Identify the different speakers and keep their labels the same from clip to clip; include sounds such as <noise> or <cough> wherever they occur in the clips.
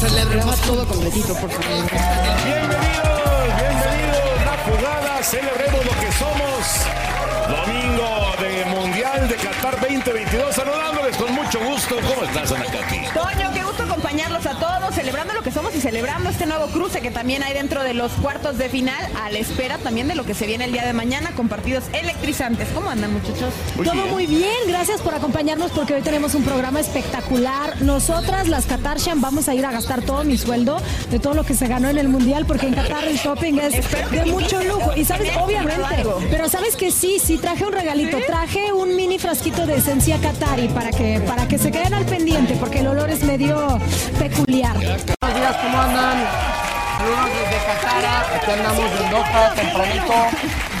Speaker 1: Celebremos todo completito, por favor.
Speaker 2: Bienvenidos, bienvenidos. La jugada, celebremos lo que somos. Domingo de Mundial de Qatar 2022. Saludándoles con mucho gusto. ¿Cómo estás, Ana Katy?
Speaker 3: Toño, qué gusto acompañarlos a todos, celebrando lo que somos y celebrando este nuevo cruce que también hay dentro de los cuartos de final, a la espera también de lo que se viene el día de mañana con partidos electrizantes. ¿Cómo andan, muchachos?
Speaker 4: Todo muy bien, gracias por acompañarnos porque hoy tenemos un programa espectacular. Nosotras, las Katarshan, vamos a ir a gastar todo mi sueldo de todo lo que se ganó en el Mundial porque en Qatar el shopping es de mucho lujo. Y sabes, obviamente, pero sabes que sí, sí traje un regalito, traje un mini frasquito de esencia Qatari para que, para que se queden al pendiente porque el olor es medio peculiar.
Speaker 5: Buenos días, ¿cómo andan? Saludos desde Qatar, aquí andamos en Doha, tempranito.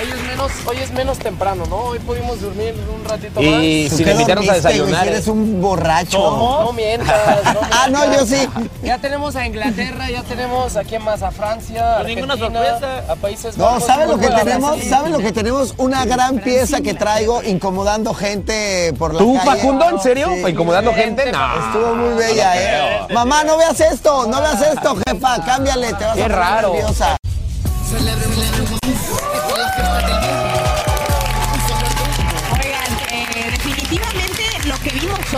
Speaker 5: Hoy es, menos, hoy es menos temprano, ¿no? Hoy pudimos dormir un ratito más.
Speaker 6: Y sin invitarnos a desayunar.
Speaker 7: Eres un borracho.
Speaker 5: ¿Cómo? No mientas. No <laughs>
Speaker 7: ah, no, yo sí.
Speaker 5: Ya tenemos a Inglaterra, ya tenemos a quién más, a Francia, a
Speaker 6: ninguna
Speaker 5: Argentina,
Speaker 6: sorpresa.
Speaker 5: a Países
Speaker 7: No,
Speaker 5: Bajos.
Speaker 7: ¿saben lo que tenemos? ¿Saben lo que tenemos? Una gran pieza que traigo incomodando gente por la
Speaker 6: ¿Tú,
Speaker 7: calle.
Speaker 6: Facundo, en serio?
Speaker 7: Sí.
Speaker 6: ¿Incomodando gente? No.
Speaker 7: Estuvo muy bella, ¿eh? Mamá, no veas esto, no veas esto, jefa, cámbiale, te vas
Speaker 6: Qué
Speaker 7: a poner
Speaker 6: raro.
Speaker 7: nerviosa.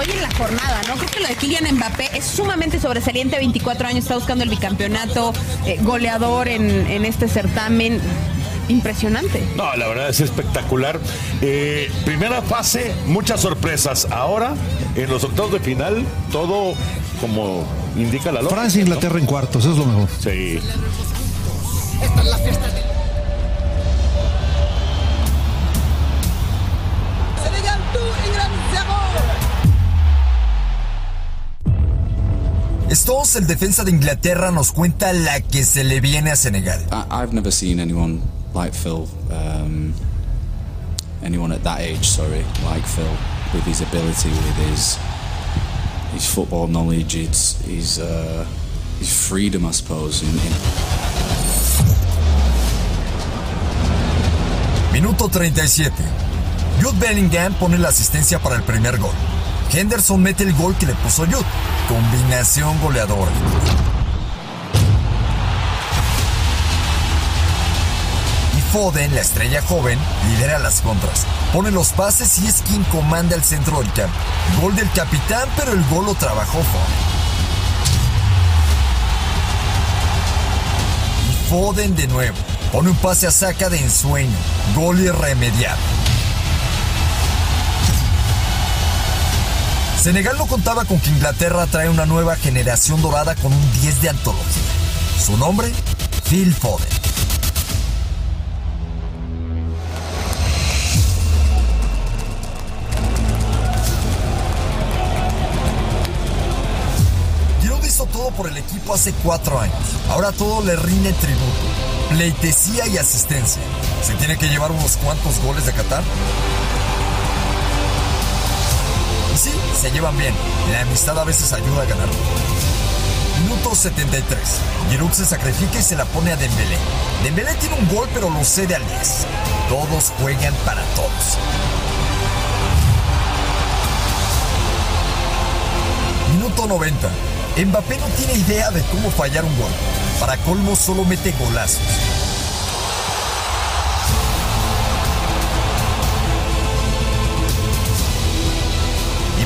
Speaker 3: Hoy en la jornada, ¿no? Creo que lo de Kylian Mbappé es sumamente sobresaliente, 24 años, está buscando el bicampeonato, eh, goleador en, en este certamen. Impresionante.
Speaker 2: No, la verdad es espectacular. Eh, primera fase, muchas sorpresas. Ahora, en los octavos de final, todo como indica la lógica.
Speaker 8: Francia e Inglaterra en cuartos, eso es lo mejor.
Speaker 2: Sí.
Speaker 9: Estos, el defensa de Inglaterra nos cuenta la que se le viene a Senegal.
Speaker 10: I've never seen anyone like Phil, um, anyone at that age, sorry, like Phil, with his ability, with his his football knowledge, his his, uh, his freedom, I suppose. In, in
Speaker 9: Minuto 37. Jude Bellingham pone la asistencia para el primer gol. Henderson mete el gol que le puso Jude. Combinación goleadora. Y Foden, la estrella joven, lidera las contras. Pone los pases y es quien comanda el centro del campo. Gol del capitán, pero el gol lo trabajó Foden. Y Foden de nuevo. Pone un pase a saca de ensueño. Gol irremediable. Senegal no contaba con que Inglaterra trae una nueva generación dorada con un 10 de antología. Su nombre, Phil Foden. Giroud hizo todo por el equipo hace cuatro años. Ahora todo le rinde tributo, pleitesía y asistencia. ¿Se tiene que llevar unos cuantos goles de Qatar? Se llevan bien. La amistad a veces ayuda a ganar. Minuto 73. Giroud se sacrifica y se la pone a Dembélé. Dembélé tiene un gol pero lo cede al 10. Todos juegan para todos. Minuto 90. Mbappé no tiene idea de cómo fallar un gol. Para colmo solo mete golazos.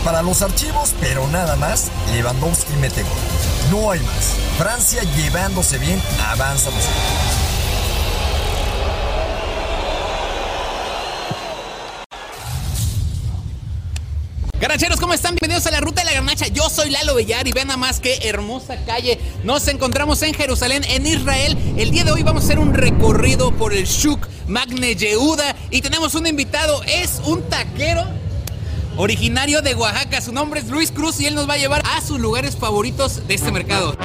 Speaker 9: Para los archivos, pero nada más, Lewandowski mete gol. No hay más. Francia llevándose bien, avanza los
Speaker 8: Garacheros, ¿cómo están? Bienvenidos a la Ruta de la Garnacha. Yo soy Lalo Bellar y vean nada más que hermosa calle. Nos encontramos en Jerusalén, en Israel. El día de hoy vamos a hacer un recorrido por el Shuk Magne Yehuda y tenemos un invitado. Es un taquero originario de Oaxaca. Su nombre es Luis Cruz y él nos va a llevar a sus lugares favoritos de este mercado.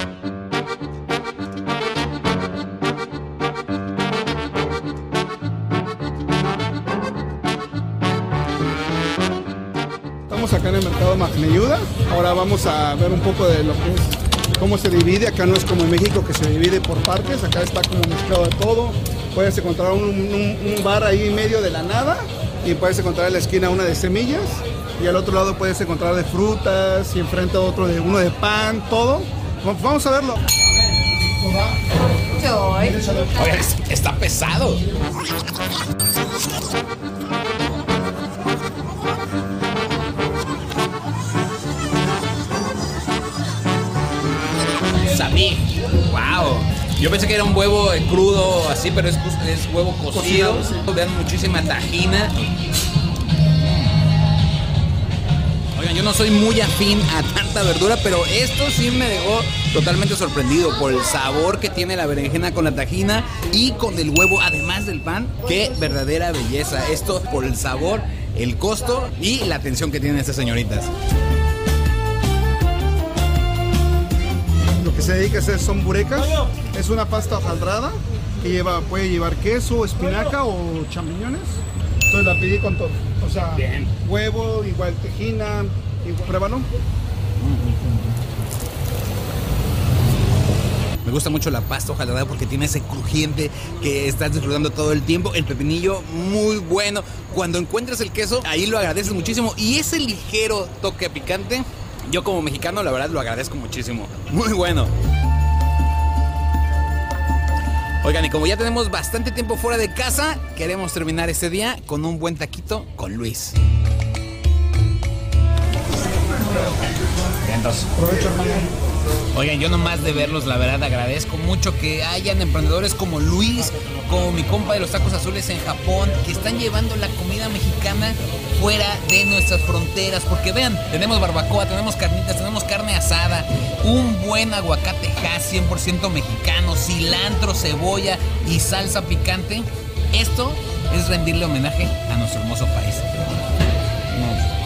Speaker 11: Estamos acá en el mercado Magneyuda. Ahora vamos a ver un poco de lo que es, cómo se divide. Acá no es como en México que se divide por partes. Acá está como mezclado de todo. Puedes encontrar un, un- un bar ahí en medio de la nada y puedes encontrar en la esquina una de semillas y al otro lado puedes encontrar de frutas y enfrente otro de uno de pan, todo. Vamos- a verlo.
Speaker 8: Oye, es- está pesado. Sabí. Wow. Yo pensé que era un huevo crudo así, pero es, es huevo cocido.
Speaker 11: Cocinado,
Speaker 8: Vean muchísima tajina. Yo no soy muy afín a tanta verdura, pero esto sí me dejó totalmente sorprendido por el sabor que tiene la berenjena con la tajina y con el huevo, además del pan. Qué verdadera belleza. Esto por el sabor, el costo y la atención que tienen estas señoritas.
Speaker 11: Lo que se dedica a hacer son burecas. Es una pasta hojaldrada que lleva, puede llevar queso, espinaca o champiñones. Entonces la pedí con todo. Sea, huevo, igual tejina, y pruébalo.
Speaker 8: Me gusta mucho la pasta hojaldrada porque tiene ese crujiente que estás disfrutando todo el tiempo. El pepinillo muy bueno. Cuando encuentras el queso, ahí lo agradeces muchísimo. Y ese ligero toque picante, yo como mexicano la verdad lo agradezco muchísimo. Muy bueno. Oigan, y como ya tenemos bastante tiempo fuera de casa, queremos terminar este día con un buen taquito con Luis.
Speaker 11: Aprovecho, hermano.
Speaker 8: Oigan, yo nomás de verlos, la verdad agradezco mucho que hayan emprendedores como Luis, como mi compa de los tacos azules en Japón, que están llevando la comida mexicana fuera de nuestras fronteras. Porque vean, tenemos barbacoa, tenemos carnitas, tenemos carne asada, un buen aguacate Hass 100% mexicano, cilantro, cebolla y salsa picante. Esto es rendirle homenaje a nuestro hermoso país.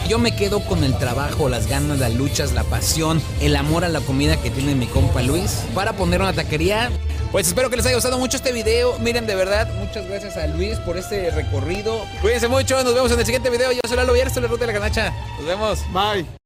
Speaker 8: Yo me quedo con el trabajo, las ganas, las luchas, la pasión, el amor a la comida que tiene mi compa Luis para poner una taquería. Pues espero que les haya gustado mucho este video. Miren, de verdad, muchas gracias a Luis por este recorrido. Cuídense mucho, nos vemos en el siguiente video. Yo soy Lalo es la Ruta de la Ganacha. Nos vemos.
Speaker 11: Bye.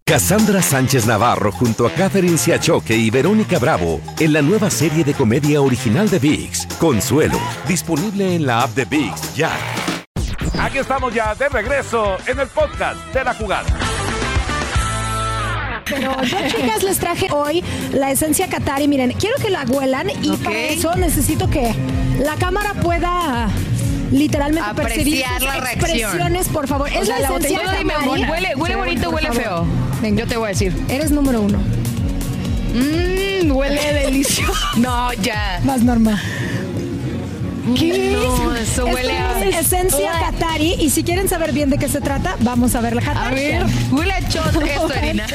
Speaker 12: Cassandra Sánchez Navarro junto a Catherine Siachoque y Verónica Bravo en la nueva serie de comedia original de VIX, Consuelo, disponible en la app de VIX ya.
Speaker 2: Aquí estamos ya de regreso en el podcast de la jugada.
Speaker 4: Pero yo, chicas, les traje hoy la esencia Qatari. Miren, quiero que la huelan y para eso necesito que la cámara pueda literalmente percibir
Speaker 13: Apreciar
Speaker 4: sus
Speaker 13: la reacción.
Speaker 4: expresiones, por favor.
Speaker 13: O
Speaker 4: Es
Speaker 13: sea,
Speaker 4: la
Speaker 13: la
Speaker 4: esencia
Speaker 13: dime,
Speaker 4: Qatari.
Speaker 13: huele- huele bonito, huele
Speaker 4: favor.
Speaker 13: feo.
Speaker 4: Venga.
Speaker 13: Yo te voy a decir.
Speaker 4: Eres número uno.
Speaker 3: Mmm, huele <laughs> delicioso. No, ya.
Speaker 4: Más normal.
Speaker 3: ¿Qué no, eso huele a...
Speaker 4: Es esencia Qatari y si quieren saber bien de qué se trata, vamos a ver la
Speaker 3: A ver, huele a shot <laughs> esto, Erina.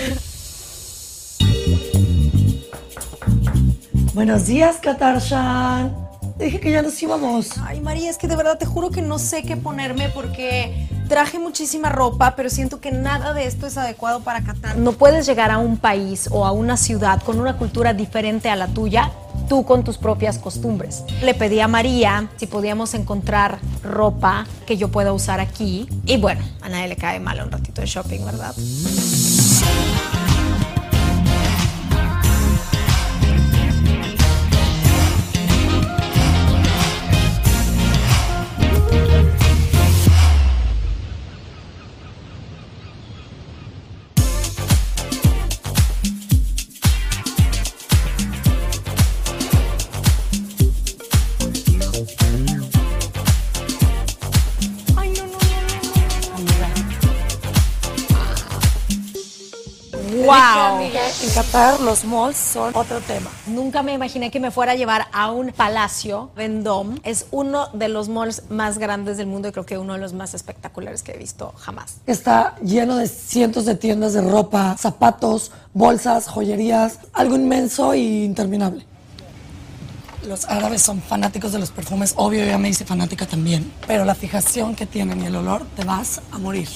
Speaker 13: Buenos días, Katarshan. Dije que ya nos íbamos.
Speaker 14: Ay, María, es que de verdad te juro que no sé qué ponerme porque traje muchísima ropa, pero siento que nada de esto es adecuado para Qatar. No puedes llegar a un país o a una ciudad con una cultura diferente a la tuya, tú con tus propias costumbres. Le pedí a María si podíamos encontrar ropa que yo pueda usar aquí. Y bueno, a nadie le cae mal un ratito de shopping, ¿verdad?
Speaker 13: En Qatar los malls son otro tema.
Speaker 14: Nunca me imaginé que me fuera a llevar a un palacio, Vendôme. Es uno de los malls más grandes del mundo y creo que uno de los más espectaculares que he visto jamás.
Speaker 13: Está lleno de cientos de tiendas de ropa, zapatos, bolsas, joyerías, algo inmenso e interminable. Los árabes son fanáticos de los perfumes, obvio, ya me hice fanática también, pero la fijación que tienen y el olor, te vas a morir.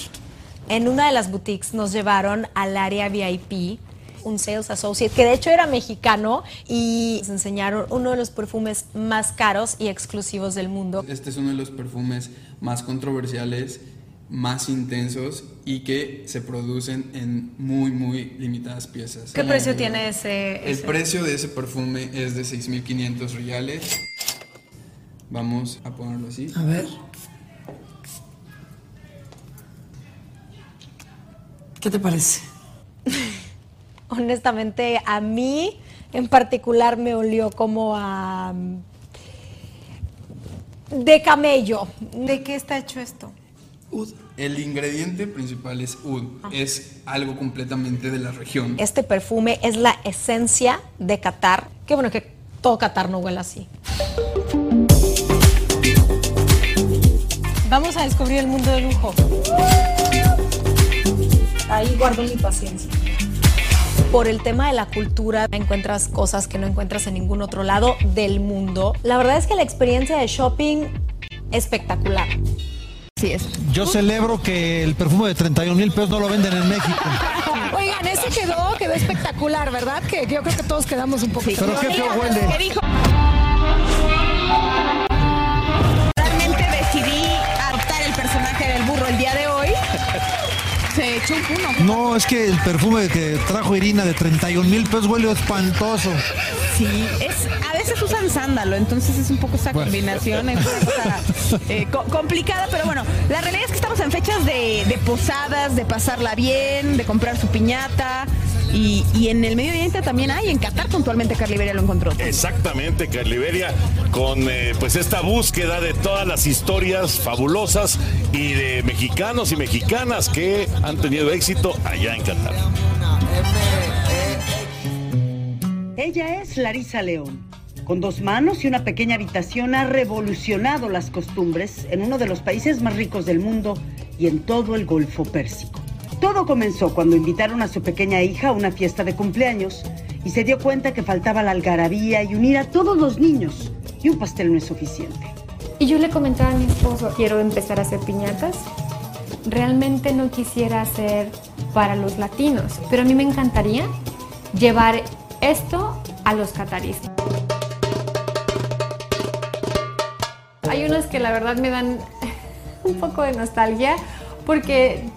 Speaker 14: En una de las boutiques nos llevaron al área VIP, un sales associate que de hecho era mexicano y nos enseñaron uno de los perfumes más caros y exclusivos del mundo.
Speaker 15: Este es uno de los perfumes más controversiales, más intensos y que se producen en muy, muy limitadas piezas.
Speaker 14: ¿Qué precio tiene ese?
Speaker 15: El
Speaker 14: ese?
Speaker 15: precio de ese perfume es de 6.500 reales. Vamos a ponerlo así.
Speaker 13: A ver. ¿Qué te parece?
Speaker 14: Honestamente, a mí en particular me olió como a... de camello. ¿De qué está hecho esto?
Speaker 15: El ingrediente principal es oud. Es algo completamente de la región.
Speaker 14: Este perfume es la esencia de Qatar. Qué bueno que todo Qatar no huele así. Vamos a descubrir el mundo de lujo. Ahí guardo mi paciencia. Por el tema de la cultura, encuentras cosas que no encuentras en ningún otro lado del mundo. La verdad es que la experiencia de shopping espectacular. Sí es.
Speaker 16: Yo celebro que el perfume de 31 mil pesos no lo venden en México. <laughs>
Speaker 4: Oigan, ese quedó, quedó espectacular, ¿verdad? Que yo creo que todos quedamos un poco.
Speaker 16: Pero qué feo huele.
Speaker 3: ¿Qué dijo? Realmente decidí Se echó un puno.
Speaker 16: No, es que el perfume que trajo Irina de 31 mil pesos huele espantoso.
Speaker 3: Sí, es, a veces usan sándalo, entonces es un poco esa
Speaker 16: Bueno.
Speaker 3: combinación, es una cosa eh, co- complicada, pero bueno, la realidad es que estamos en fechas de, de posadas, de pasarla bien, de comprar su piñata. Y, y en el Medio Oriente también hay, en Qatar puntualmente Carly Beria lo encontró.
Speaker 2: Exactamente, Carliberia, con eh, pues esta búsqueda de todas las historias fabulosas y de mexicanos y mexicanas que han tenido éxito allá en Qatar.
Speaker 17: Ella es Larisa León. Con dos manos y una pequeña habitación ha revolucionado las costumbres en uno de los países más ricos del mundo y en todo el Golfo Pérsico. Todo comenzó cuando invitaron a su pequeña hija a una fiesta de cumpleaños y se dio cuenta que faltaba la algarabía y unir a todos los niños y un pastel no es suficiente.
Speaker 18: Y yo le comentaba a mi esposo, quiero empezar a hacer piñatas. Realmente no quisiera hacer para los latinos, pero a mí me encantaría llevar esto a los cataríes. Hay unos que la verdad me dan <laughs> un poco de nostalgia porque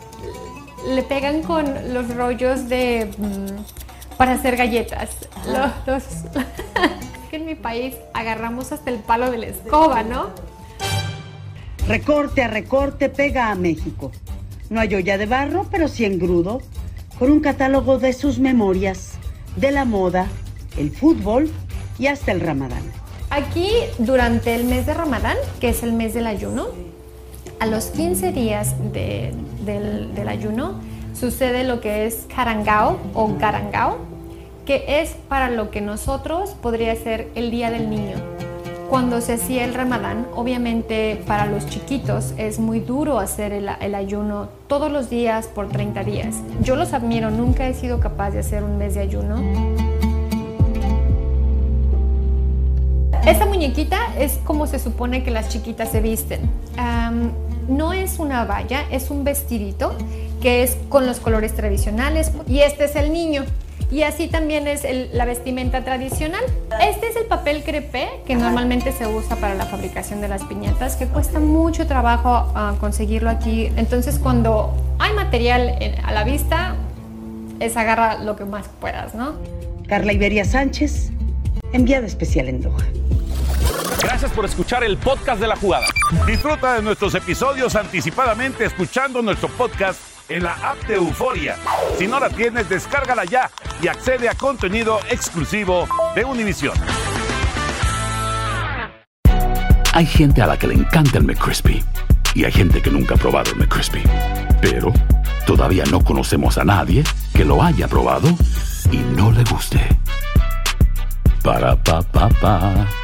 Speaker 18: le pegan con los rollos de mm, para hacer galletas. Los, los- <laughs> que en mi país agarramos hasta el palo de la escoba, ¿no?
Speaker 17: Recorte a recorte pega a México. No hay olla de barro, pero sí engrudo, con un catálogo de sus memorias, de la moda, el fútbol y hasta el ramadán.
Speaker 18: Aquí, durante el mes de Ramadán, que es el mes del ayuno, a los 15 días de- del, del ayuno, sucede lo que es carangao o garangao, que es para lo que nosotros podría ser el Día del Niño. Cuando se hacía el ramadán, obviamente para los chiquitos es muy duro hacer el, ayuno todos los días por 30 días. Yo los admiro, nunca he sido capaz de hacer un mes de ayuno. Esta muñequita es como se supone que las chiquitas se visten. No es una valla, es un vestidito que es con los colores tradicionales y este es el niño. Y así también es la vestimenta tradicional. Este es el papel crepé que normalmente se usa para la fabricación de las piñatas, que cuesta mucho trabajo uh, conseguirlo aquí. Entonces cuando hay material en, a la vista, es agarra lo que más puedas, ¿no?
Speaker 17: Carla Iberia Sánchez, enviada especial en Doha.
Speaker 2: Gracias por escuchar el podcast de la jugada. Disfruta de nuestros episodios anticipadamente escuchando nuestro podcast en la app de Euforia. Si no la tienes, descárgala ya y accede a contenido exclusivo de Univision.
Speaker 19: Hay gente a la que le encanta el McCrispy y hay gente que nunca ha probado el McCrispy. Pero todavía no conocemos a nadie que lo haya probado y no le guste. Para pa pa pa.